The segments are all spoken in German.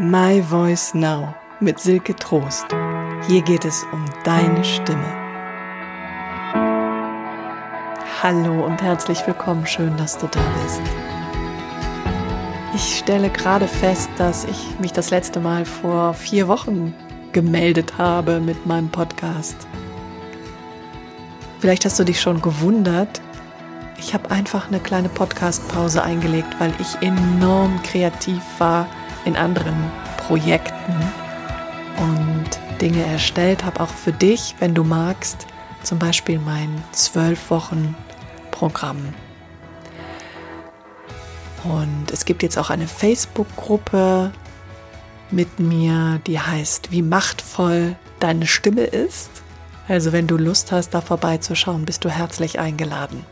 My Voice Now mit Silke Trost. Hier geht es um deine Stimme. Hallo und herzlich willkommen, schön, dass du da bist. Ich stelle gerade fest, dass ich mich das letzte Mal vor vier Wochen gemeldet habe mit meinem Podcast. Vielleicht hast du dich schon gewundert. Ich habe einfach eine kleine Podcast-Pause eingelegt, weil ich enorm kreativ war in anderen Projekten und Dinge erstellt habe, auch für dich, wenn du magst, zum Beispiel mein zwölf Wochen Programm. Und es gibt jetzt auch eine Facebook-Gruppe mit mir, die heißt Wie machtvoll deine Stimme ist. Also wenn du Lust hast, da vorbeizuschauen, bist du herzlich eingeladen.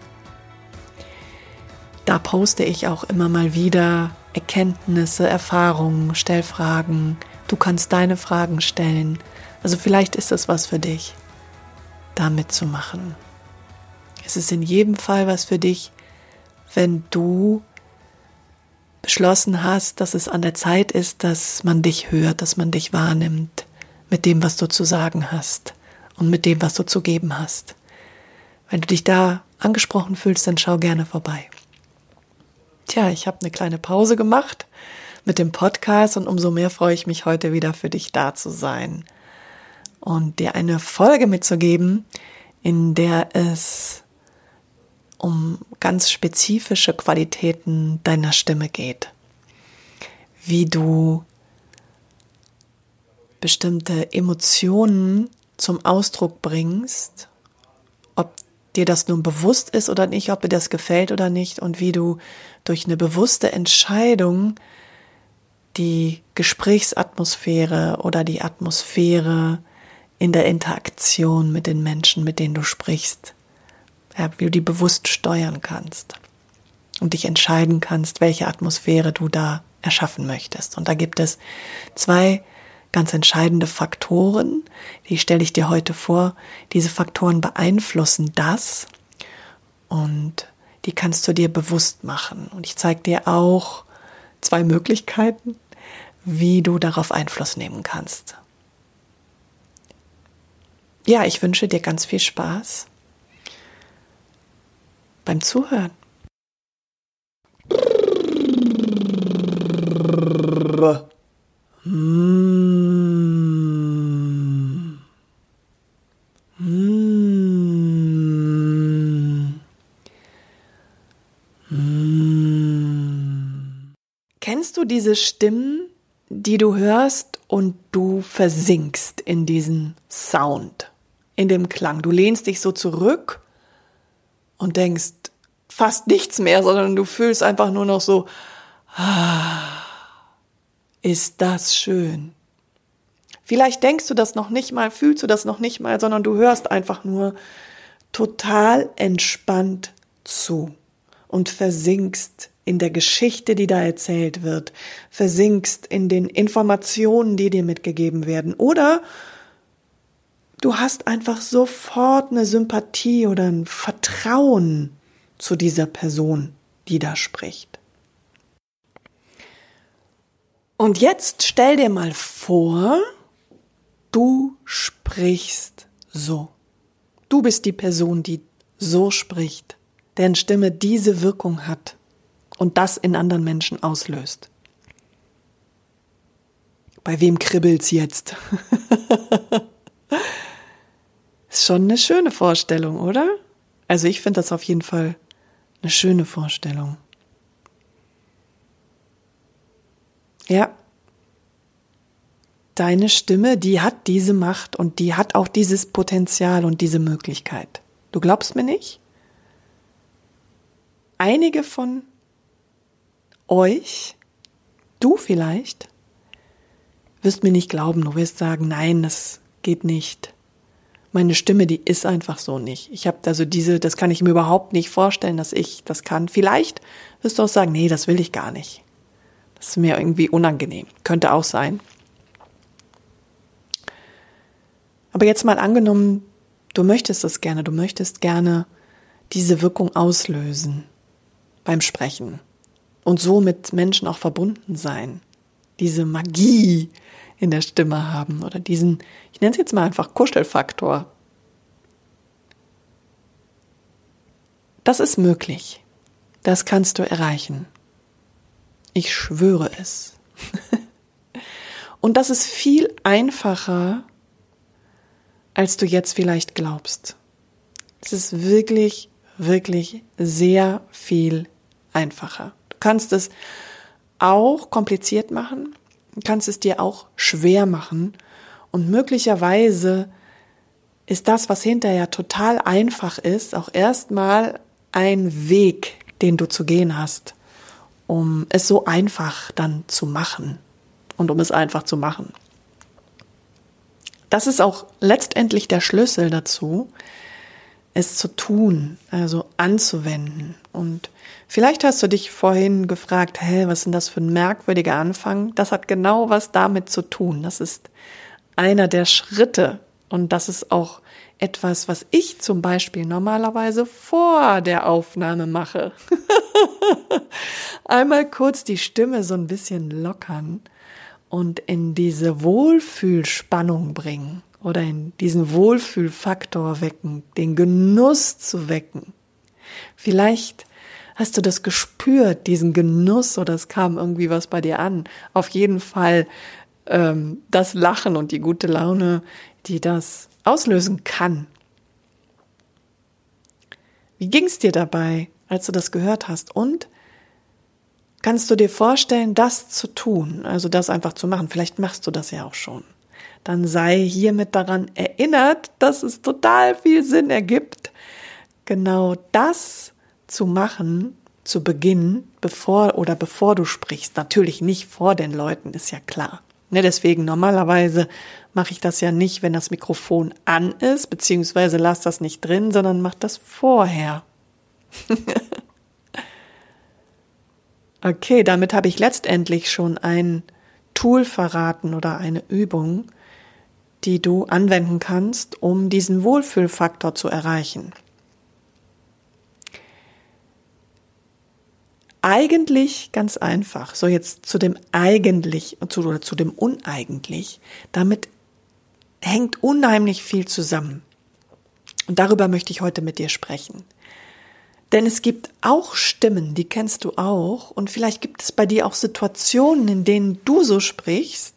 Da poste ich auch immer mal wieder Erkenntnisse, Erfahrungen, Stellfragen. Du kannst deine Fragen stellen. Also vielleicht ist das was für dich, da mitzumachen. Es ist in jedem Fall was für dich, wenn du beschlossen hast, dass es an der Zeit ist, dass man dich hört, dass man dich wahrnimmt mit dem, was du zu sagen hast und mit dem, was du zu geben hast. Wenn du dich da angesprochen fühlst, dann schau gerne vorbei. Tja, ich habe eine kleine Pause gemacht mit dem Podcast und umso mehr freue ich mich heute wieder für dich da zu sein und dir eine Folge mitzugeben, in der es um ganz spezifische Qualitäten deiner Stimme geht. Wie du bestimmte Emotionen zum Ausdruck bringst, ob dir das nun bewusst ist oder nicht, ob dir das gefällt oder nicht und wie du durch eine bewusste Entscheidung die Gesprächsatmosphäre oder die Atmosphäre in der Interaktion mit den Menschen, mit denen du sprichst, ja, wie du die bewusst steuern kannst und dich entscheiden kannst, welche Atmosphäre du da erschaffen möchtest. Und da gibt es zwei ganz entscheidende Faktoren, die stelle ich dir heute vor. Diese Faktoren beeinflussen das und die kannst du dir bewusst machen. Und ich zeige dir auch zwei Möglichkeiten, wie du darauf Einfluss nehmen kannst. Ja, ich wünsche dir ganz viel Spaß beim Zuhören. Kennst du diese Stimmen, die du hörst und du versinkst in diesen Sound, in dem Klang? Du lehnst dich so zurück und denkst fast nichts mehr, sondern du fühlst einfach nur noch so, ah, ist das schön. Vielleicht denkst du das noch nicht mal, fühlst du das noch nicht mal, sondern du hörst einfach nur total entspannt zu und versinkst in der Geschichte, die da erzählt wird, versinkst in den Informationen, die dir mitgegeben werden. Oder du hast einfach sofort eine Sympathie oder ein Vertrauen zu dieser Person, die da spricht. Und jetzt stell dir mal vor, du sprichst so. Du bist die Person, die so spricht, deren Stimme diese Wirkung hat und das in anderen Menschen auslöst. Bei wem kribbelt's jetzt? Ist schon eine schöne Vorstellung, oder? Also ich finde das auf jeden Fall eine schöne Vorstellung. Ja. Deine Stimme, die hat diese Macht und die hat auch dieses Potenzial und diese Möglichkeit. Du glaubst mir nicht? Einige von euch, du vielleicht, wirst mir nicht glauben, du wirst sagen, nein, das geht nicht. Meine Stimme, die ist einfach so nicht. Ich habe also diese, das kann ich mir überhaupt nicht vorstellen, dass ich das kann. Vielleicht wirst du auch sagen, nee, das will ich gar nicht. Das ist mir irgendwie unangenehm. Könnte auch sein. Aber jetzt mal angenommen, du möchtest das gerne, du möchtest gerne diese Wirkung auslösen beim Sprechen und so mit Menschen auch verbunden sein. diese Magie in der Stimme haben oder diesen, ich nenne es jetzt mal einfach Kuschelfaktor. Das ist möglich. Das kannst du erreichen. Ich schwöre es. Und das ist viel einfacher, als du jetzt vielleicht glaubst. Es ist wirklich, wirklich sehr viel einfacher. Du kannst es auch kompliziert machen, kannst es dir auch schwer machen und möglicherweise ist das, was hinterher total einfach ist, auch erstmal ein Weg, den du zu gehen hast, um es so einfach dann zu machen und um es einfach zu machen. Das ist auch letztendlich der Schlüssel dazu, es zu tun, also anzuwenden. Und vielleicht hast du dich vorhin gefragt, hä, was denn das für ein merkwürdiger Anfang? Das hat genau was damit zu tun. Das ist einer der Schritte. Und das ist auch etwas, was ich zum Beispiel normalerweise vor der Aufnahme mache. Einmal kurz die Stimme so ein bisschen lockern und in diese Wohlfühlspannung bringen oder in diesen Wohlfühlfaktor wecken, den Genuss zu wecken. Vielleicht hast du das gespürt, diesen Genuss oder es kam irgendwie was bei dir an. Auf jeden Fall ähm, das Lachen und die gute Laune, die das auslösen kann. Wie ging es dir dabei, als du das gehört hast? Und kannst du dir vorstellen, das zu tun, also das einfach zu machen? Vielleicht machst du das ja auch schon dann sei hiermit daran erinnert, dass es total viel Sinn ergibt, genau das zu machen, zu Beginn, bevor oder bevor du sprichst. Natürlich nicht vor den Leuten, ist ja klar. Ne, deswegen normalerweise mache ich das ja nicht, wenn das Mikrofon an ist, beziehungsweise lass das nicht drin, sondern mach das vorher. okay, damit habe ich letztendlich schon ein Tool verraten oder eine Übung, die du anwenden kannst, um diesen Wohlfühlfaktor zu erreichen. Eigentlich ganz einfach. So jetzt zu dem eigentlich zu, oder zu dem uneigentlich. Damit hängt unheimlich viel zusammen. Und darüber möchte ich heute mit dir sprechen. Denn es gibt auch Stimmen, die kennst du auch. Und vielleicht gibt es bei dir auch Situationen, in denen du so sprichst,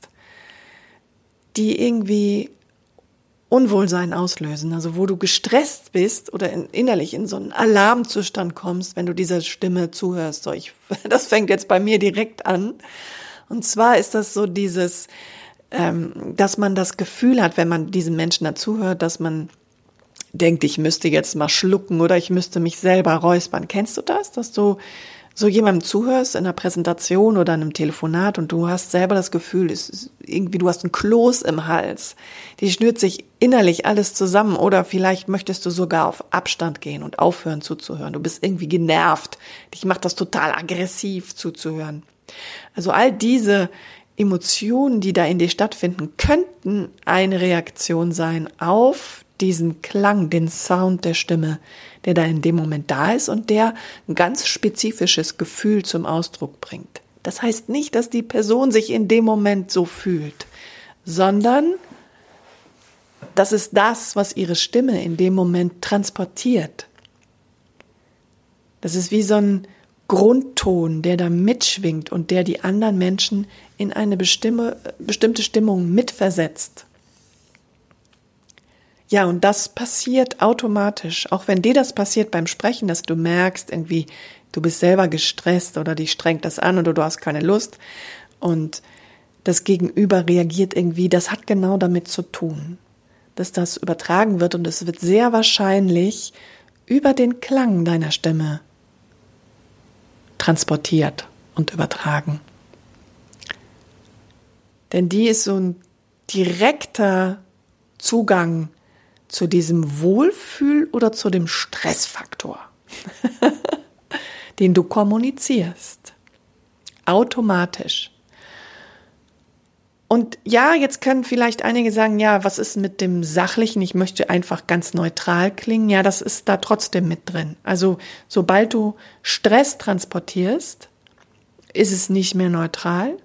die irgendwie Unwohlsein auslösen, also wo du gestresst bist oder in, innerlich in so einen Alarmzustand kommst, wenn du dieser Stimme zuhörst. So, ich, das fängt jetzt bei mir direkt an. Und zwar ist das so dieses, ähm, dass man das Gefühl hat, wenn man diesen Menschen dazuhört, dass man denkt, ich müsste jetzt mal schlucken oder ich müsste mich selber räuspern. Kennst du das, dass du so jemandem zuhörst in einer Präsentation oder einem Telefonat und du hast selber das Gefühl, irgendwie du hast ein Kloß im Hals. Die schnürt sich innerlich alles zusammen oder vielleicht möchtest du sogar auf Abstand gehen und aufhören zuzuhören. Du bist irgendwie genervt. Dich macht das total aggressiv zuzuhören. Also all diese Emotionen, die da in dir stattfinden, könnten eine Reaktion sein auf diesen Klang, den Sound der Stimme, der da in dem Moment da ist und der ein ganz spezifisches Gefühl zum Ausdruck bringt. Das heißt nicht, dass die Person sich in dem Moment so fühlt, sondern das ist das, was ihre Stimme in dem Moment transportiert. Das ist wie so ein Grundton, der da mitschwingt und der die anderen Menschen in eine bestimmte, bestimmte Stimmung mitversetzt. Ja, und das passiert automatisch. Auch wenn dir das passiert beim Sprechen, dass du merkst, irgendwie, du bist selber gestresst oder dich strengt das an oder du hast keine Lust und das Gegenüber reagiert irgendwie, das hat genau damit zu tun, dass das übertragen wird und es wird sehr wahrscheinlich über den Klang deiner Stimme transportiert und übertragen. Denn die ist so ein direkter Zugang zu diesem Wohlfühl oder zu dem Stressfaktor, den du kommunizierst. Automatisch. Und ja, jetzt können vielleicht einige sagen, ja, was ist mit dem Sachlichen? Ich möchte einfach ganz neutral klingen. Ja, das ist da trotzdem mit drin. Also sobald du Stress transportierst, ist es nicht mehr neutral.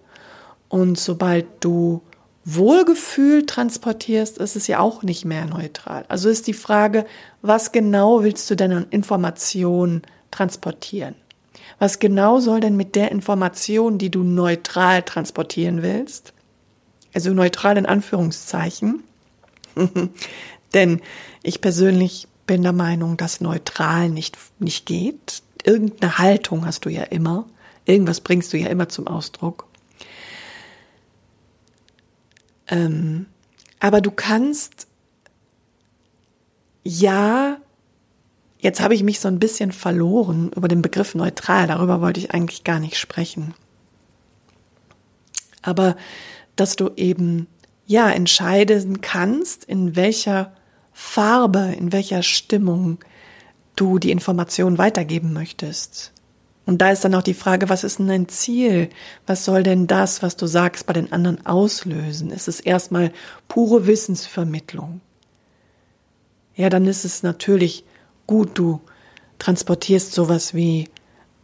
Und sobald du Wohlgefühl transportierst, ist es ja auch nicht mehr neutral. Also ist die Frage, was genau willst du denn an Informationen transportieren? Was genau soll denn mit der Information, die du neutral transportieren willst, also neutral in Anführungszeichen, denn ich persönlich bin der Meinung, dass neutral nicht, nicht geht. Irgendeine Haltung hast du ja immer. Irgendwas bringst du ja immer zum Ausdruck. Ähm, aber du kannst ja, jetzt habe ich mich so ein bisschen verloren über den Begriff neutral. Darüber wollte ich eigentlich gar nicht sprechen. Aber dass du eben ja entscheiden kannst, in welcher Farbe, in welcher Stimmung du die Information weitergeben möchtest. Und da ist dann auch die Frage, was ist denn dein Ziel? Was soll denn das, was du sagst, bei den anderen auslösen? Ist es erstmal pure Wissensvermittlung? Ja, dann ist es natürlich gut, du transportierst sowas wie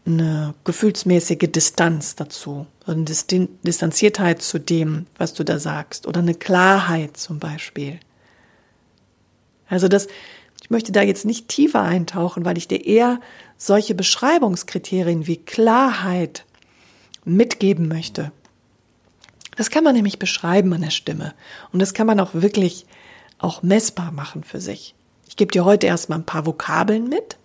eine gefühlsmäßige Distanz dazu, eine Distanziertheit zu dem, was du da sagst, oder eine Klarheit zum Beispiel. Also das, ich möchte da jetzt nicht tiefer eintauchen, weil ich dir eher solche Beschreibungskriterien wie Klarheit mitgeben möchte. Das kann man nämlich beschreiben an der Stimme und das kann man auch wirklich auch messbar machen für sich. Ich gebe dir heute erstmal ein paar Vokabeln mit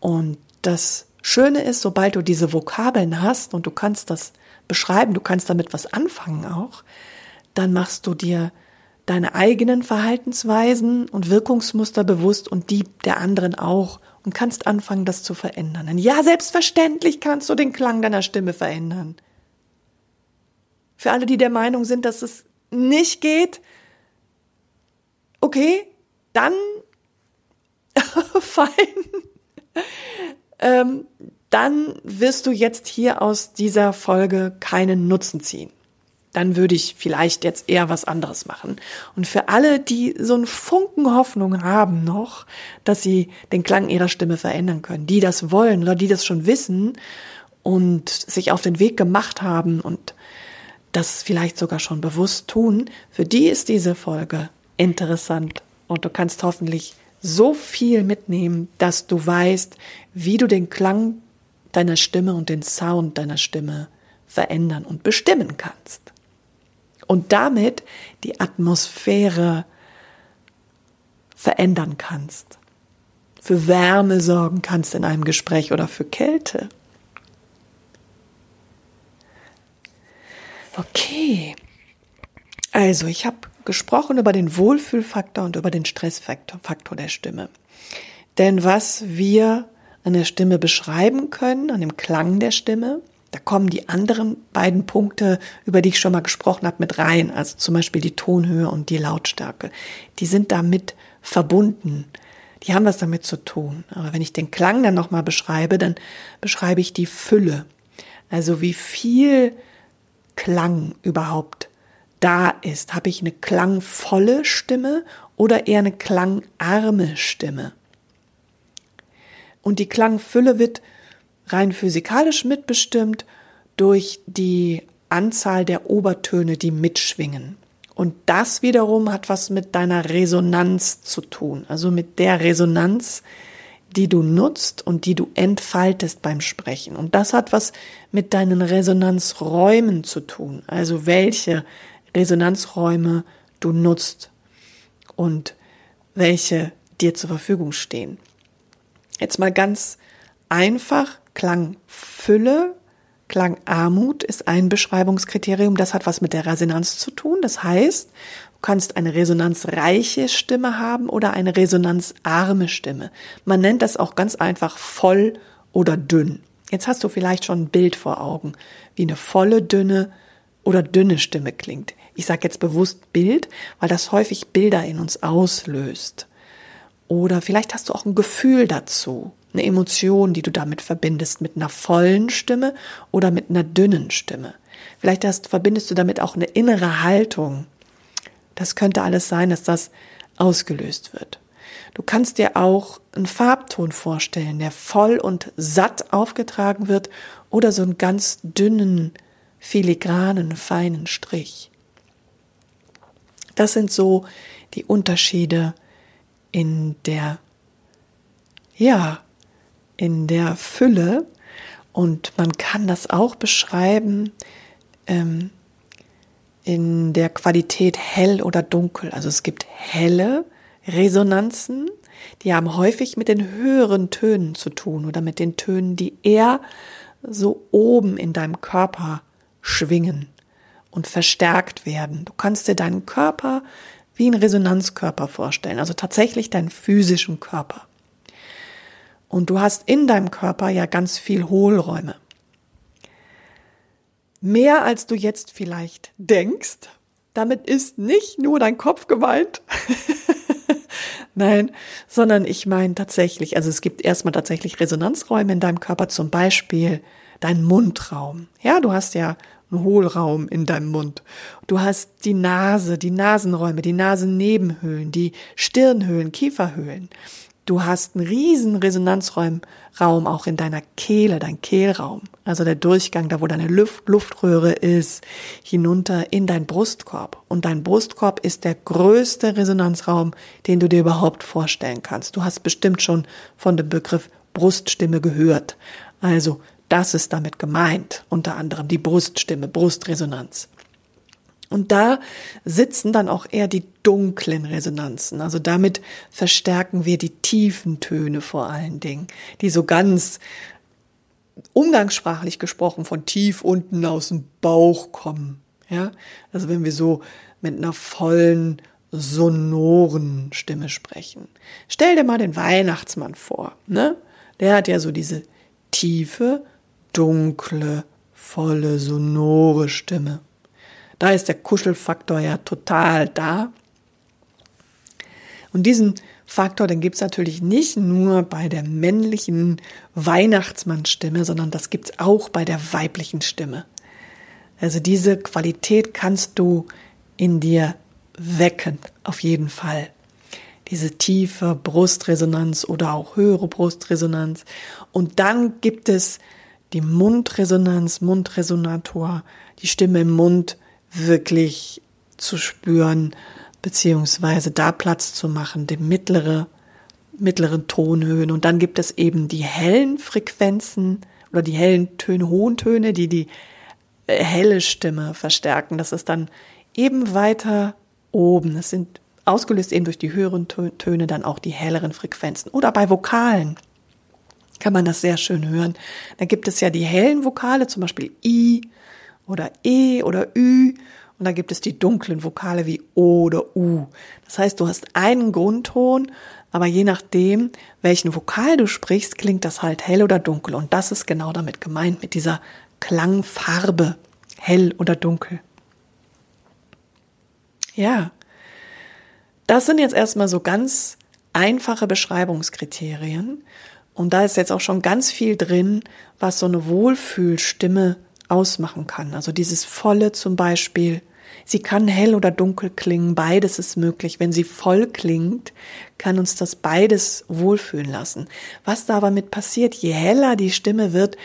und das Schöne ist, sobald du diese Vokabeln hast und du kannst das beschreiben, du kannst damit was anfangen auch, dann machst du dir deine eigenen Verhaltensweisen und Wirkungsmuster bewusst und die der anderen auch und kannst anfangen, das zu verändern. Und ja, selbstverständlich kannst du den Klang deiner Stimme verändern. Für alle, die der Meinung sind, dass es nicht geht, okay, dann fein. ähm, dann wirst du jetzt hier aus dieser Folge keinen Nutzen ziehen dann würde ich vielleicht jetzt eher was anderes machen. Und für alle, die so einen Funken Hoffnung haben noch, dass sie den Klang ihrer Stimme verändern können, die das wollen oder die das schon wissen und sich auf den Weg gemacht haben und das vielleicht sogar schon bewusst tun, für die ist diese Folge interessant und du kannst hoffentlich so viel mitnehmen, dass du weißt, wie du den Klang deiner Stimme und den Sound deiner Stimme verändern und bestimmen kannst und damit die Atmosphäre verändern kannst, für Wärme sorgen kannst in einem Gespräch oder für Kälte. Okay, also ich habe gesprochen über den Wohlfühlfaktor und über den Stressfaktor Faktor der Stimme. Denn was wir an der Stimme beschreiben können, an dem Klang der Stimme, da kommen die anderen beiden Punkte, über die ich schon mal gesprochen habe, mit rein. Also zum Beispiel die Tonhöhe und die Lautstärke. Die sind damit verbunden. Die haben was damit zu tun. Aber wenn ich den Klang dann nochmal beschreibe, dann beschreibe ich die Fülle. Also wie viel Klang überhaupt da ist. Habe ich eine klangvolle Stimme oder eher eine klangarme Stimme? Und die Klangfülle wird rein physikalisch mitbestimmt durch die Anzahl der Obertöne, die mitschwingen. Und das wiederum hat was mit deiner Resonanz zu tun, also mit der Resonanz, die du nutzt und die du entfaltest beim Sprechen. Und das hat was mit deinen Resonanzräumen zu tun, also welche Resonanzräume du nutzt und welche dir zur Verfügung stehen. Jetzt mal ganz einfach Klangfülle, Klangarmut ist ein Beschreibungskriterium. Das hat was mit der Resonanz zu tun. Das heißt, du kannst eine resonanzreiche Stimme haben oder eine resonanzarme Stimme. Man nennt das auch ganz einfach voll oder dünn. Jetzt hast du vielleicht schon ein Bild vor Augen, wie eine volle, dünne oder dünne Stimme klingt. Ich sage jetzt bewusst Bild, weil das häufig Bilder in uns auslöst. Oder vielleicht hast du auch ein Gefühl dazu eine Emotion, die du damit verbindest, mit einer vollen Stimme oder mit einer dünnen Stimme. Vielleicht hast, verbindest du damit auch eine innere Haltung. Das könnte alles sein, dass das ausgelöst wird. Du kannst dir auch einen Farbton vorstellen, der voll und satt aufgetragen wird oder so einen ganz dünnen filigranen, feinen Strich. Das sind so die Unterschiede in der, ja, in der Fülle. Und man kann das auch beschreiben ähm, in der Qualität hell oder dunkel. Also es gibt helle Resonanzen, die haben häufig mit den höheren Tönen zu tun oder mit den Tönen, die eher so oben in deinem Körper schwingen und verstärkt werden. Du kannst dir deinen Körper wie einen Resonanzkörper vorstellen, also tatsächlich deinen physischen Körper. Und du hast in deinem Körper ja ganz viel Hohlräume. Mehr als du jetzt vielleicht denkst. Damit ist nicht nur dein Kopf gemeint. Nein, sondern ich meine tatsächlich, also es gibt erstmal tatsächlich Resonanzräume in deinem Körper, zum Beispiel dein Mundraum. Ja, du hast ja einen Hohlraum in deinem Mund. Du hast die Nase, die Nasenräume, die Nasennebenhöhlen, die Stirnhöhlen, Kieferhöhlen. Du hast einen riesen Resonanzraum auch in deiner Kehle, dein Kehlraum, also der Durchgang, da wo deine Luft, Luftröhre ist, hinunter in dein Brustkorb. Und dein Brustkorb ist der größte Resonanzraum, den du dir überhaupt vorstellen kannst. Du hast bestimmt schon von dem Begriff Bruststimme gehört. Also das ist damit gemeint, unter anderem die Bruststimme, Brustresonanz. Und da sitzen dann auch eher die dunklen Resonanzen. Also damit verstärken wir die tiefen Töne vor allen Dingen, die so ganz umgangssprachlich gesprochen von tief unten aus dem Bauch kommen. Ja, also wenn wir so mit einer vollen, sonoren Stimme sprechen. Stell dir mal den Weihnachtsmann vor, ne? Der hat ja so diese tiefe, dunkle, volle, sonore Stimme. Da ist der Kuschelfaktor ja total da. Und diesen Faktor, den gibt's natürlich nicht nur bei der männlichen Weihnachtsmannstimme, sondern das gibt's auch bei der weiblichen Stimme. Also diese Qualität kannst du in dir wecken, auf jeden Fall. Diese tiefe Brustresonanz oder auch höhere Brustresonanz. Und dann gibt es die Mundresonanz, Mundresonator, die Stimme im Mund wirklich zu spüren, beziehungsweise da Platz zu machen, die mittlere, mittleren Tonhöhen. Und dann gibt es eben die hellen Frequenzen oder die hellen Töne, hohen Töne, die die äh, helle Stimme verstärken. Das ist dann eben weiter oben. Das sind ausgelöst eben durch die höheren Töne dann auch die helleren Frequenzen. Oder bei Vokalen kann man das sehr schön hören. Da gibt es ja die hellen Vokale, zum Beispiel I oder E oder Ü. Und da gibt es die dunklen Vokale wie O oder U. Das heißt, du hast einen Grundton, aber je nachdem, welchen Vokal du sprichst, klingt das halt hell oder dunkel. Und das ist genau damit gemeint, mit dieser Klangfarbe, hell oder dunkel. Ja, das sind jetzt erstmal so ganz einfache Beschreibungskriterien. Und da ist jetzt auch schon ganz viel drin, was so eine Wohlfühlstimme ausmachen kann. Also dieses volle zum Beispiel. Sie kann hell oder dunkel klingen, beides ist möglich. Wenn sie voll klingt, kann uns das beides wohlfühlen lassen. Was da aber mit passiert, je heller die Stimme wird,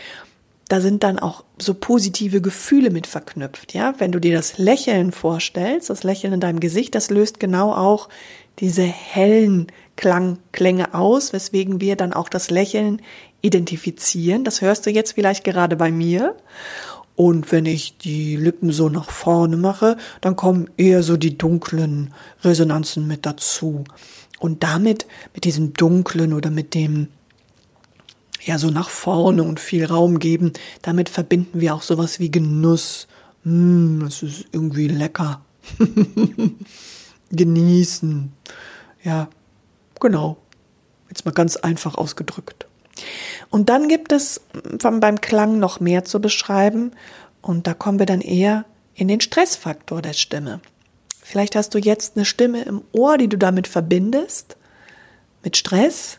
da sind dann auch so positive Gefühle mit verknüpft, ja? Wenn du dir das Lächeln vorstellst, das Lächeln in deinem Gesicht, das löst genau auch diese hellen Klang, Klänge aus, weswegen wir dann auch das Lächeln identifizieren. Das hörst du jetzt vielleicht gerade bei mir. Und wenn ich die Lippen so nach vorne mache, dann kommen eher so die dunklen Resonanzen mit dazu. Und damit, mit diesem dunklen oder mit dem, ja, so nach vorne und viel Raum geben, damit verbinden wir auch sowas wie Genuss. Mm, das ist irgendwie lecker. Genießen. Ja, Genau. Jetzt mal ganz einfach ausgedrückt. Und dann gibt es beim Klang noch mehr zu beschreiben. Und da kommen wir dann eher in den Stressfaktor der Stimme. Vielleicht hast du jetzt eine Stimme im Ohr, die du damit verbindest, mit Stress.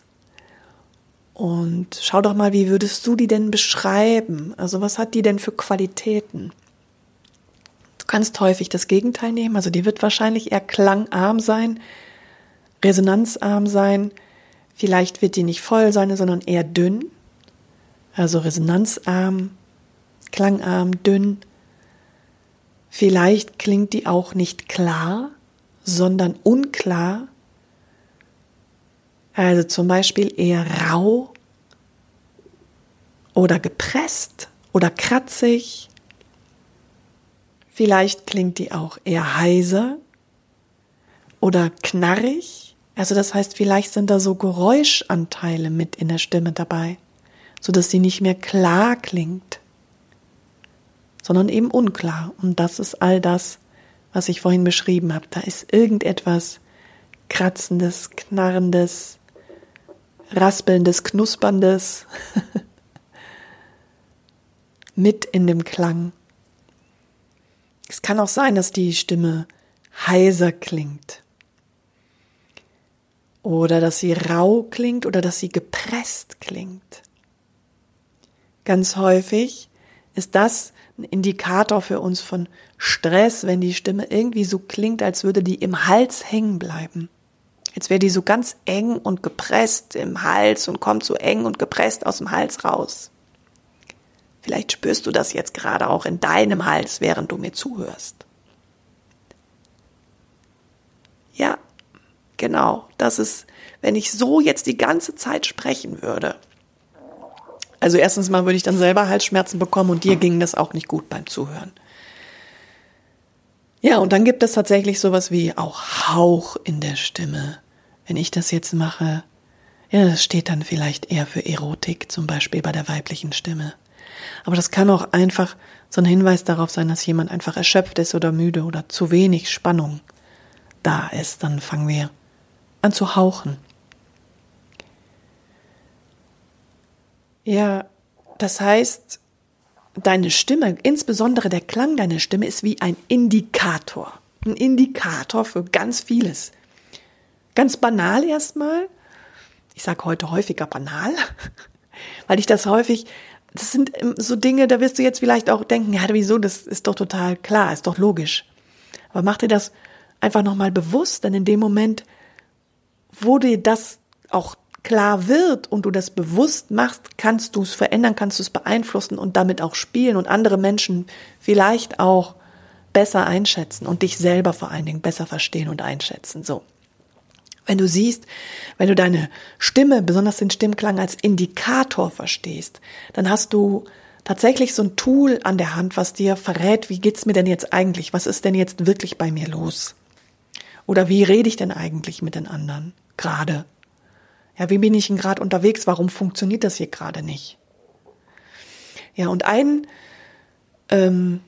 Und schau doch mal, wie würdest du die denn beschreiben? Also was hat die denn für Qualitäten? Du kannst häufig das Gegenteil nehmen, also die wird wahrscheinlich eher klangarm sein, resonanzarm sein. Vielleicht wird die nicht voll sein, sondern eher dünn. Also resonanzarm, klangarm, dünn. Vielleicht klingt die auch nicht klar, sondern unklar. Also zum Beispiel eher rau oder gepresst oder kratzig. Vielleicht klingt die auch eher heiser oder knarrig. Also das heißt, vielleicht sind da so Geräuschanteile mit in der Stimme dabei, so dass sie nicht mehr klar klingt, sondern eben unklar. Und das ist all das, was ich vorhin beschrieben habe. Da ist irgendetwas kratzendes, knarrendes, raspelndes, knusperndes mit in dem Klang. Es kann auch sein, dass die Stimme heiser klingt. Oder dass sie rau klingt oder dass sie gepresst klingt. Ganz häufig ist das ein Indikator für uns von Stress, wenn die Stimme irgendwie so klingt, als würde die im Hals hängen bleiben. Jetzt wäre die so ganz eng und gepresst im Hals und kommt so eng und gepresst aus dem Hals raus. Vielleicht spürst du das jetzt gerade auch in deinem Hals, während du mir zuhörst. Ja, genau, das ist, wenn ich so jetzt die ganze Zeit sprechen würde, also erstens mal würde ich dann selber Halsschmerzen bekommen und dir ging das auch nicht gut beim Zuhören. Ja, und dann gibt es tatsächlich sowas wie auch Hauch in der Stimme. Wenn ich das jetzt mache, ja, das steht dann vielleicht eher für Erotik, zum Beispiel bei der weiblichen Stimme. Aber das kann auch einfach so ein Hinweis darauf sein, dass jemand einfach erschöpft ist oder müde oder zu wenig Spannung da ist. Dann fangen wir zu hauchen. Ja, das heißt, deine Stimme, insbesondere der Klang deiner Stimme, ist wie ein Indikator. Ein Indikator für ganz vieles. Ganz banal erstmal. Ich sage heute häufiger banal, weil ich das häufig, das sind so Dinge, da wirst du jetzt vielleicht auch denken, ja, wieso, das ist doch total klar, ist doch logisch. Aber mach dir das einfach nochmal bewusst, denn in dem Moment, wo dir das auch klar wird und du das bewusst machst, kannst du es verändern, kannst du es beeinflussen und damit auch spielen und andere Menschen vielleicht auch besser einschätzen und dich selber vor allen Dingen besser verstehen und einschätzen. So. Wenn du siehst, wenn du deine Stimme, besonders den Stimmklang als Indikator verstehst, dann hast du tatsächlich so ein Tool an der Hand, was dir verrät, wie geht's mir denn jetzt eigentlich? Was ist denn jetzt wirklich bei mir los? Oder wie rede ich denn eigentlich mit den anderen gerade? Ja, wie bin ich denn gerade unterwegs? Warum funktioniert das hier gerade nicht? Ja, und ein, ähm,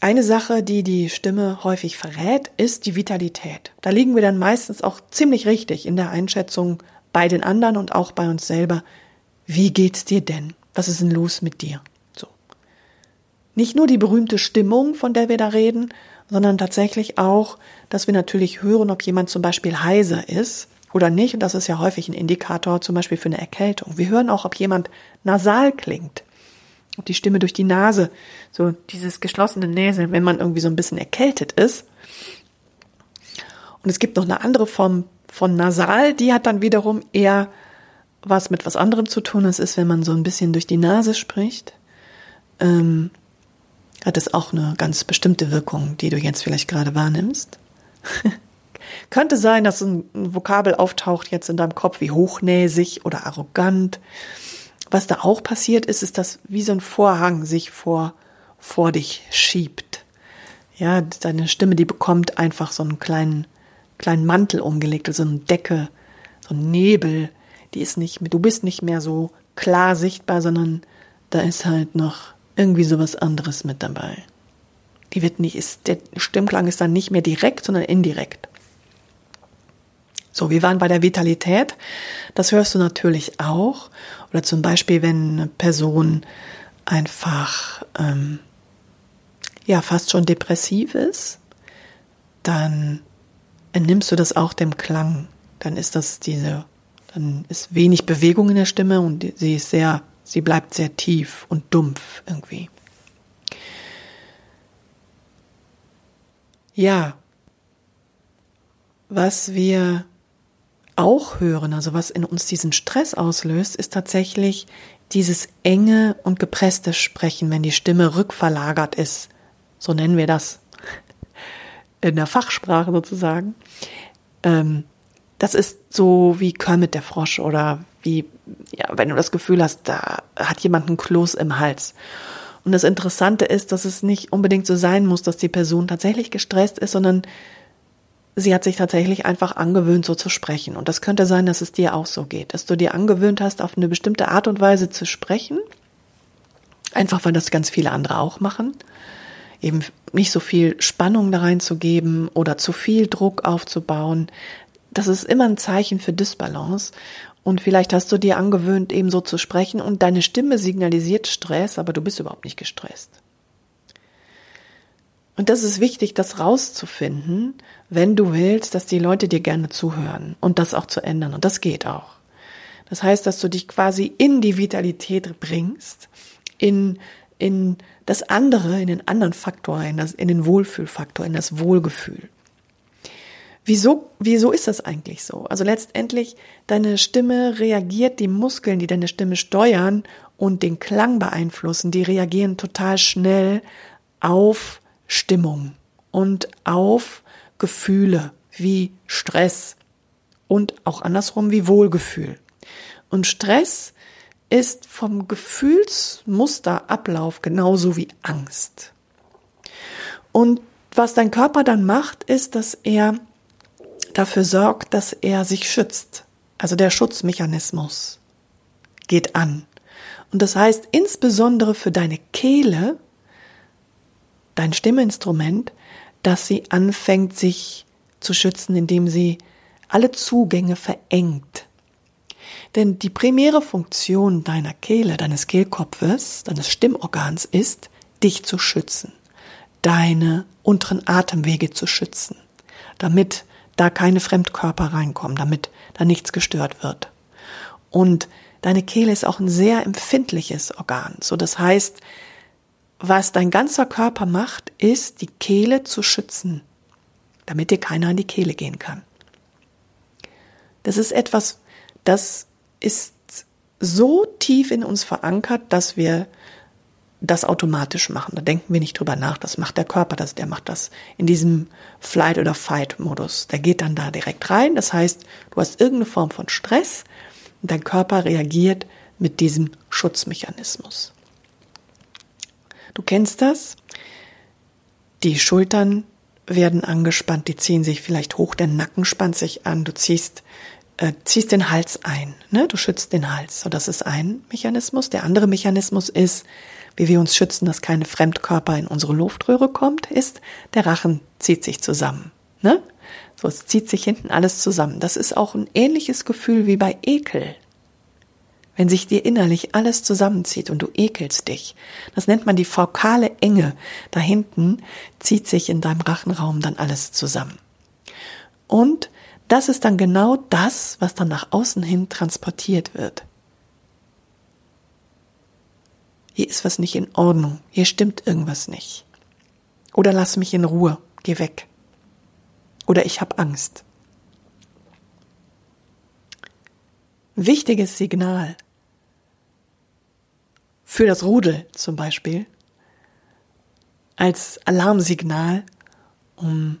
eine Sache, die die Stimme häufig verrät, ist die Vitalität. Da liegen wir dann meistens auch ziemlich richtig in der Einschätzung bei den anderen und auch bei uns selber. Wie geht's dir denn? Was ist denn los mit dir? So. Nicht nur die berühmte Stimmung, von der wir da reden, sondern tatsächlich auch, dass wir natürlich hören, ob jemand zum Beispiel heiser ist oder nicht. Und das ist ja häufig ein Indikator zum Beispiel für eine Erkältung. Wir hören auch, ob jemand nasal klingt. Ob die Stimme durch die Nase, so dieses geschlossene Näseln, wenn man irgendwie so ein bisschen erkältet ist. Und es gibt noch eine andere Form von nasal, die hat dann wiederum eher was mit was anderem zu tun. Das ist, wenn man so ein bisschen durch die Nase spricht. Ähm, hat es auch eine ganz bestimmte Wirkung, die du jetzt vielleicht gerade wahrnimmst. Könnte sein, dass ein, Vokabel auftaucht jetzt in deinem Kopf wie hochnäsig oder arrogant. Was da auch passiert ist, ist, dass wie so ein Vorhang sich vor, vor dich schiebt. Ja, deine Stimme, die bekommt einfach so einen kleinen, kleinen Mantel umgelegt, so eine Decke, so ein Nebel. Die ist nicht, du bist nicht mehr so klar sichtbar, sondern da ist halt noch irgendwie sowas anderes mit dabei. Die wird nicht, ist, der Stimmklang ist dann nicht mehr direkt, sondern indirekt. So, wir waren bei der Vitalität. Das hörst du natürlich auch. Oder zum Beispiel, wenn eine Person einfach ähm, ja fast schon depressiv ist, dann entnimmst du das auch dem Klang. Dann ist das diese, dann ist wenig Bewegung in der Stimme und sie ist sehr, sie bleibt sehr tief und dumpf irgendwie. Ja, was wir auch hören, also was in uns diesen Stress auslöst, ist tatsächlich dieses enge und gepresste Sprechen, wenn die Stimme rückverlagert ist. So nennen wir das. in der Fachsprache sozusagen. Ähm, das ist so wie Kermit der Frosch oder wie, ja, wenn du das Gefühl hast, da hat jemand einen Kloß im Hals. Und das Interessante ist, dass es nicht unbedingt so sein muss, dass die Person tatsächlich gestresst ist, sondern sie hat sich tatsächlich einfach angewöhnt, so zu sprechen. Und das könnte sein, dass es dir auch so geht, dass du dir angewöhnt hast, auf eine bestimmte Art und Weise zu sprechen. Einfach weil das ganz viele andere auch machen. Eben nicht so viel Spannung da reinzugeben oder zu viel Druck aufzubauen. Das ist immer ein Zeichen für Disbalance. Und vielleicht hast du dir angewöhnt, eben so zu sprechen und deine Stimme signalisiert Stress, aber du bist überhaupt nicht gestresst. Und das ist wichtig, das rauszufinden, wenn du willst, dass die Leute dir gerne zuhören und das auch zu ändern. Und das geht auch. Das heißt, dass du dich quasi in die Vitalität bringst, in, in das andere, in den anderen Faktor, in, das, in den Wohlfühlfaktor, in das Wohlgefühl. Wieso, wieso ist das eigentlich so? Also letztendlich, deine Stimme reagiert, die Muskeln, die deine Stimme steuern und den Klang beeinflussen, die reagieren total schnell auf Stimmung und auf Gefühle wie Stress und auch andersrum wie Wohlgefühl. Und Stress ist vom Gefühlsmusterablauf genauso wie Angst. Und was dein Körper dann macht, ist, dass er dafür sorgt, dass er sich schützt. Also der Schutzmechanismus geht an. Und das heißt, insbesondere für deine Kehle, dein Stimminstrument, dass sie anfängt, sich zu schützen, indem sie alle Zugänge verengt. Denn die primäre Funktion deiner Kehle, deines Kehlkopfes, deines Stimmorgans ist, dich zu schützen, deine unteren Atemwege zu schützen, damit da keine Fremdkörper reinkommen, damit da nichts gestört wird. Und deine Kehle ist auch ein sehr empfindliches Organ. So, das heißt, was dein ganzer Körper macht, ist, die Kehle zu schützen, damit dir keiner in die Kehle gehen kann. Das ist etwas, das ist so tief in uns verankert, dass wir das automatisch machen. Da denken wir nicht drüber nach. Das macht der Körper, das, der macht das in diesem Flight- oder Fight-Modus. Der geht dann da direkt rein. Das heißt, du hast irgendeine Form von Stress und dein Körper reagiert mit diesem Schutzmechanismus. Du kennst das. Die Schultern werden angespannt, die ziehen sich vielleicht hoch, der Nacken spannt sich an, du ziehst, äh, ziehst den Hals ein, ne? du schützt den Hals. So, das ist ein Mechanismus. Der andere Mechanismus ist, wie wir uns schützen, dass keine Fremdkörper in unsere Luftröhre kommt, ist, der Rachen zieht sich zusammen. Ne? So, es zieht sich hinten alles zusammen. Das ist auch ein ähnliches Gefühl wie bei Ekel. Wenn sich dir innerlich alles zusammenzieht und du ekelst dich. Das nennt man die fokale Enge. Da hinten zieht sich in deinem Rachenraum dann alles zusammen. Und das ist dann genau das, was dann nach außen hin transportiert wird. Hier ist was nicht in Ordnung, hier stimmt irgendwas nicht. Oder lass mich in Ruhe, geh weg. Oder ich habe Angst. Wichtiges Signal für das Rudel zum Beispiel, als Alarmsignal, um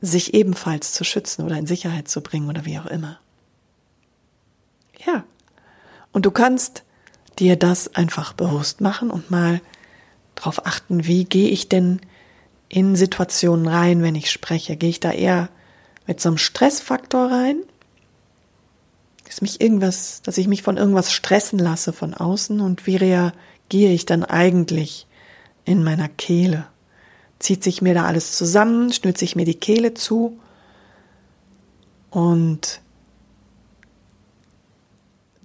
sich ebenfalls zu schützen oder in Sicherheit zu bringen oder wie auch immer. Ja. Und du kannst dir das einfach bewusst machen und mal darauf achten, wie gehe ich denn in Situationen rein, wenn ich spreche? Gehe ich da eher mit so einem Stressfaktor rein? Ist mich irgendwas, dass ich mich von irgendwas stressen lasse von außen und wie reagiere ich dann eigentlich in meiner Kehle? Zieht sich mir da alles zusammen, schnürt sich mir die Kehle zu und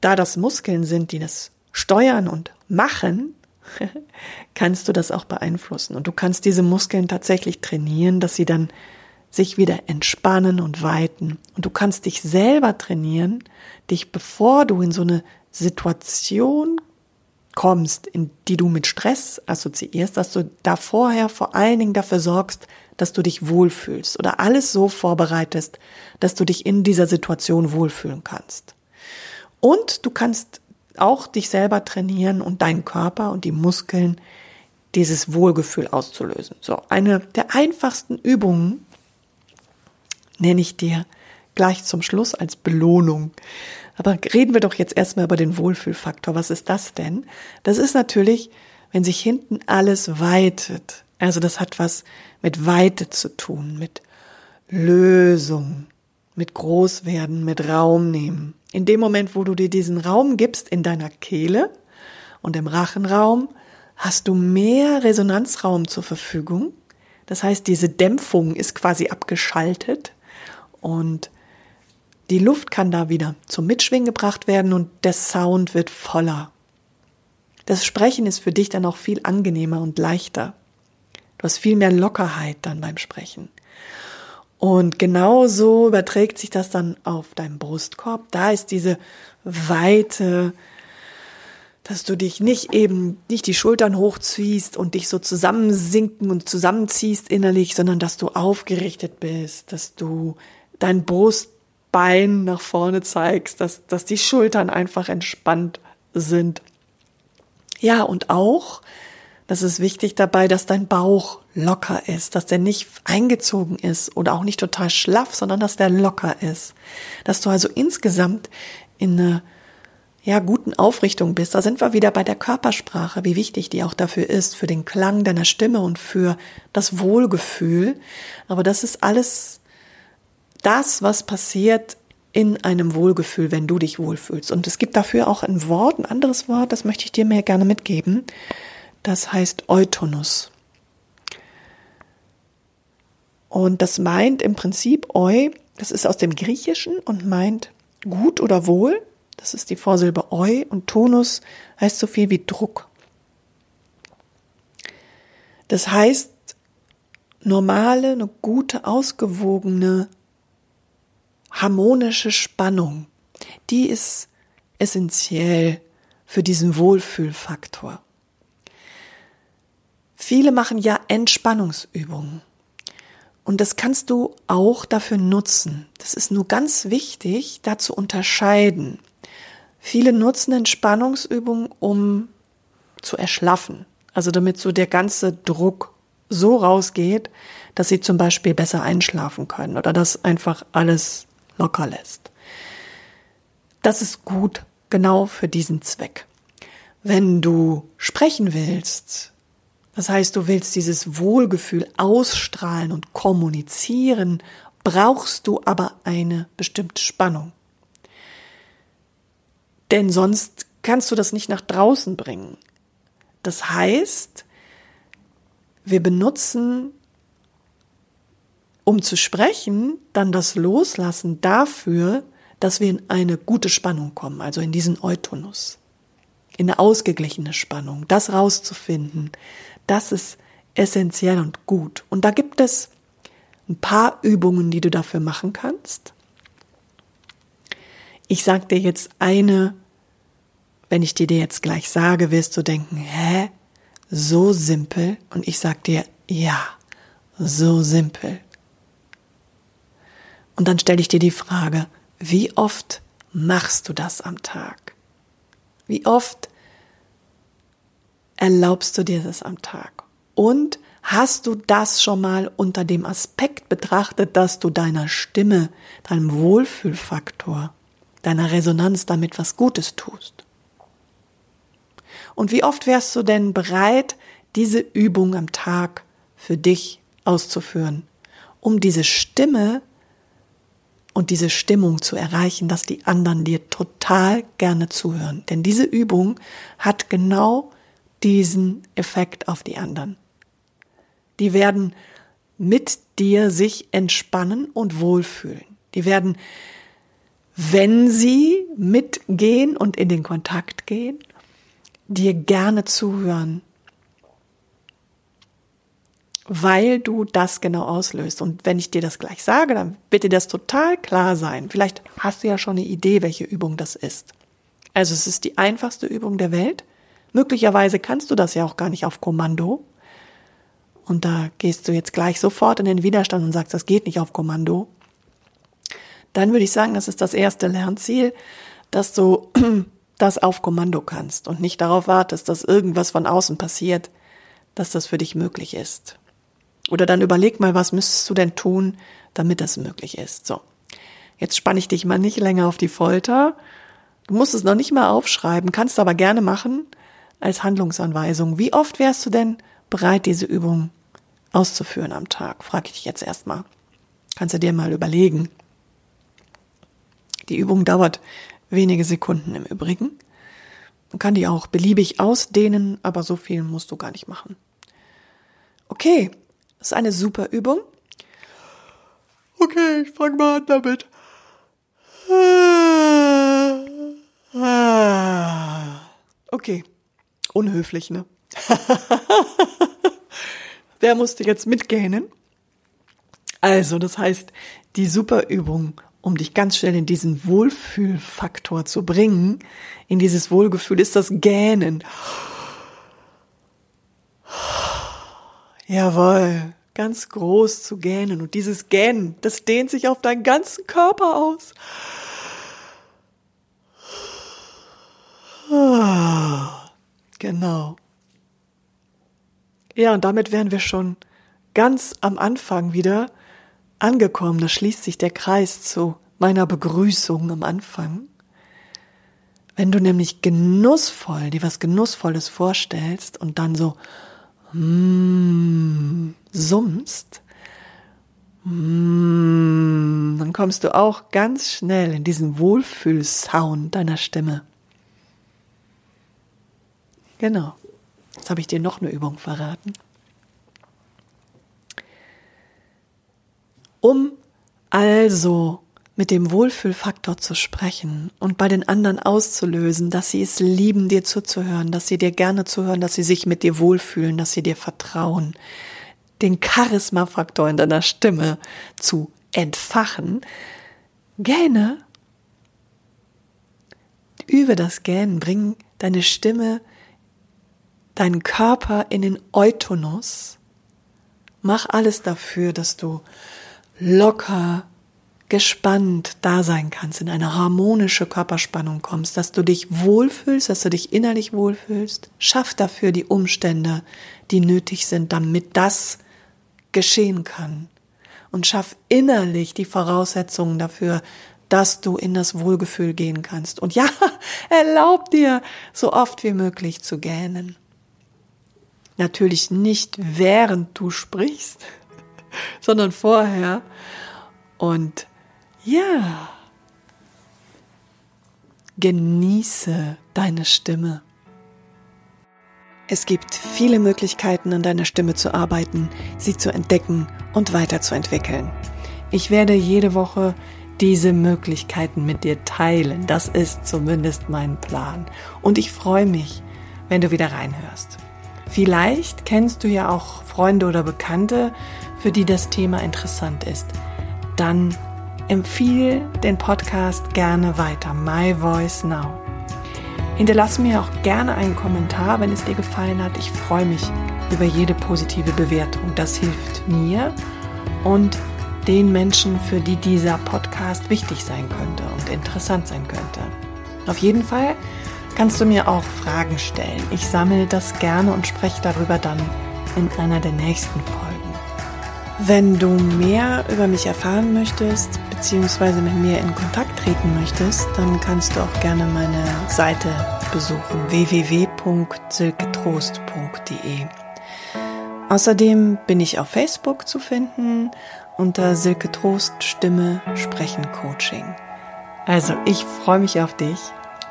da das Muskeln sind, die das steuern und machen, kannst du das auch beeinflussen. Und du kannst diese Muskeln tatsächlich trainieren, dass sie dann sich wieder entspannen und weiten. Und du kannst dich selber trainieren, dich bevor du in so eine Situation kommst, in die du mit Stress assoziierst, dass du da vorher vor allen Dingen dafür sorgst, dass du dich wohlfühlst oder alles so vorbereitest, dass du dich in dieser Situation wohlfühlen kannst. Und du kannst auch dich selber trainieren und deinen Körper und die Muskeln dieses Wohlgefühl auszulösen. So, eine der einfachsten Übungen nenne ich dir gleich zum Schluss als Belohnung. Aber reden wir doch jetzt erstmal über den Wohlfühlfaktor. Was ist das denn? Das ist natürlich, wenn sich hinten alles weitet. Also das hat was mit Weite zu tun, mit Lösung, mit Großwerden, mit Raum nehmen. In dem Moment, wo du dir diesen Raum gibst in deiner Kehle und im Rachenraum, hast du mehr Resonanzraum zur Verfügung. Das heißt, diese Dämpfung ist quasi abgeschaltet und die Luft kann da wieder zum Mitschwingen gebracht werden und der Sound wird voller. Das Sprechen ist für dich dann auch viel angenehmer und leichter. Du hast viel mehr Lockerheit dann beim Sprechen. Und genauso überträgt sich das dann auf deinen Brustkorb. Da ist diese Weite, dass du dich nicht eben, nicht die Schultern hochziehst und dich so zusammensinken und zusammenziehst innerlich, sondern dass du aufgerichtet bist, dass du dein Brustbein nach vorne zeigst, dass, dass die Schultern einfach entspannt sind. Ja, und auch, das ist wichtig dabei, dass dein Bauch locker ist, dass der nicht eingezogen ist oder auch nicht total schlaff, sondern dass der locker ist. Dass du also insgesamt in einer ja, guten Aufrichtung bist. Da sind wir wieder bei der Körpersprache, wie wichtig die auch dafür ist, für den Klang deiner Stimme und für das Wohlgefühl. Aber das ist alles das, was passiert in einem Wohlgefühl, wenn du dich wohlfühlst. Und es gibt dafür auch ein Wort, ein anderes Wort, das möchte ich dir mehr gerne mitgeben. Das heißt Eutonus. Und das meint im Prinzip eu, das ist aus dem Griechischen und meint gut oder wohl. Das ist die Vorsilbe eu und Tonus heißt so viel wie Druck. Das heißt normale, eine gute, ausgewogene, harmonische Spannung. Die ist essentiell für diesen Wohlfühlfaktor. Viele machen ja Entspannungsübungen. Und das kannst du auch dafür nutzen. Das ist nur ganz wichtig, da zu unterscheiden. Viele nutzen Entspannungsübungen, um zu erschlaffen. Also damit so der ganze Druck so rausgeht, dass sie zum Beispiel besser einschlafen können oder dass einfach alles locker lässt. Das ist gut, genau für diesen Zweck. Wenn du sprechen willst, das heißt, du willst dieses Wohlgefühl ausstrahlen und kommunizieren, brauchst du aber eine bestimmte Spannung. Denn sonst kannst du das nicht nach draußen bringen. Das heißt, wir benutzen, um zu sprechen, dann das Loslassen dafür, dass wir in eine gute Spannung kommen, also in diesen Eutonus, in eine ausgeglichene Spannung, das rauszufinden, das ist essentiell und gut. Und da gibt es ein paar Übungen, die du dafür machen kannst. Ich sage dir jetzt eine, wenn ich dir jetzt gleich sage, wirst du denken, hä? So simpel? Und ich sag dir, ja, so simpel. Und dann stelle ich dir die Frage, wie oft machst du das am Tag? Wie oft erlaubst du dir das am Tag? Und hast du das schon mal unter dem Aspekt betrachtet, dass du deiner Stimme, deinem Wohlfühlfaktor, deiner Resonanz damit was Gutes tust? Und wie oft wärst du denn bereit, diese Übung am Tag für dich auszuführen, um diese Stimme und diese Stimmung zu erreichen, dass die anderen dir total gerne zuhören. Denn diese Übung hat genau diesen Effekt auf die anderen. Die werden mit dir sich entspannen und wohlfühlen. Die werden, wenn sie mitgehen und in den Kontakt gehen, dir gerne zuhören, weil du das genau auslöst. Und wenn ich dir das gleich sage, dann wird dir das total klar sein. Vielleicht hast du ja schon eine Idee, welche Übung das ist. Also es ist die einfachste Übung der Welt. Möglicherweise kannst du das ja auch gar nicht auf Kommando. Und da gehst du jetzt gleich sofort in den Widerstand und sagst, das geht nicht auf Kommando. Dann würde ich sagen, das ist das erste Lernziel, dass du das auf Kommando kannst und nicht darauf wartest, dass irgendwas von außen passiert, dass das für dich möglich ist. Oder dann überleg mal, was müsstest du denn tun, damit das möglich ist. So. Jetzt spanne ich dich mal nicht länger auf die Folter. Du musst es noch nicht mal aufschreiben, kannst aber gerne machen als Handlungsanweisung. Wie oft wärst du denn bereit, diese Übung auszuführen am Tag? Frage ich dich jetzt erstmal. Kannst du dir mal überlegen. Die Übung dauert wenige Sekunden im Übrigen. Man kann die auch beliebig ausdehnen, aber so viel musst du gar nicht machen. Okay, das ist eine super Übung. Okay, ich fange mal an damit. Okay, unhöflich, ne? Wer musste jetzt mitgähnen? Also, das heißt, die Superübung, um dich ganz schnell in diesen Wohlfühlfaktor zu bringen, in dieses Wohlgefühl, ist das Gähnen. Jawohl, ganz groß zu gähnen. Und dieses Gähnen, das dehnt sich auf deinen ganzen Körper aus. Genau. Ja, und damit wären wir schon ganz am Anfang wieder angekommen. Da schließt sich der Kreis zu meiner Begrüßung am Anfang. Wenn du nämlich genussvoll, dir was Genussvolles vorstellst und dann so mm, summst, mm, dann kommst du auch ganz schnell in diesen Wohlfühlsound deiner Stimme. Genau. Jetzt habe ich dir noch eine Übung verraten. Um also mit dem Wohlfühlfaktor zu sprechen und bei den anderen auszulösen, dass sie es lieben, dir zuzuhören, dass sie dir gerne zuhören, dass sie sich mit dir wohlfühlen, dass sie dir vertrauen, den Charismafaktor in deiner Stimme zu entfachen, gähne, übe das Gähnen, bring deine Stimme, deinen Körper in den Eutonus, mach alles dafür, dass du locker, gespannt da sein kannst, in eine harmonische Körperspannung kommst, dass du dich wohlfühlst, dass du dich innerlich wohlfühlst. Schaff dafür die Umstände, die nötig sind, damit das geschehen kann. Und schaff innerlich die Voraussetzungen dafür, dass du in das Wohlgefühl gehen kannst. Und ja, erlaub dir, so oft wie möglich zu gähnen. Natürlich nicht während du sprichst, sondern vorher. Und ja, genieße deine Stimme. Es gibt viele Möglichkeiten, an deiner Stimme zu arbeiten, sie zu entdecken und weiterzuentwickeln. Ich werde jede Woche diese Möglichkeiten mit dir teilen. Das ist zumindest mein Plan. Und ich freue mich, wenn du wieder reinhörst. Vielleicht kennst du ja auch Freunde oder Bekannte, für die das Thema interessant ist. Dann empfiehl den Podcast gerne weiter. My Voice Now. Hinterlass mir auch gerne einen Kommentar, wenn es dir gefallen hat. Ich freue mich über jede positive Bewertung. Das hilft mir und den Menschen, für die dieser Podcast wichtig sein könnte und interessant sein könnte. Auf jeden Fall kannst du mir auch Fragen stellen. Ich sammle das gerne und spreche darüber dann in einer der nächsten Folgen. Wenn du mehr über mich erfahren möchtest, beziehungsweise mit mir in Kontakt treten möchtest, dann kannst du auch gerne meine Seite besuchen www.silketrost.de. Außerdem bin ich auf Facebook zu finden unter Silke Trost Stimme Sprechen Coaching. Also ich freue mich auf dich.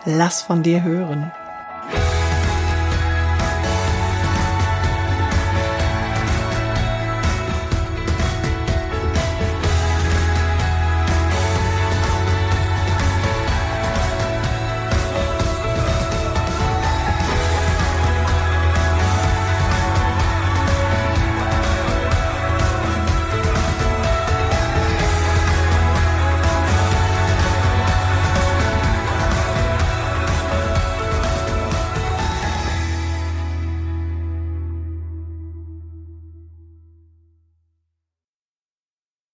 Lass von dir hören.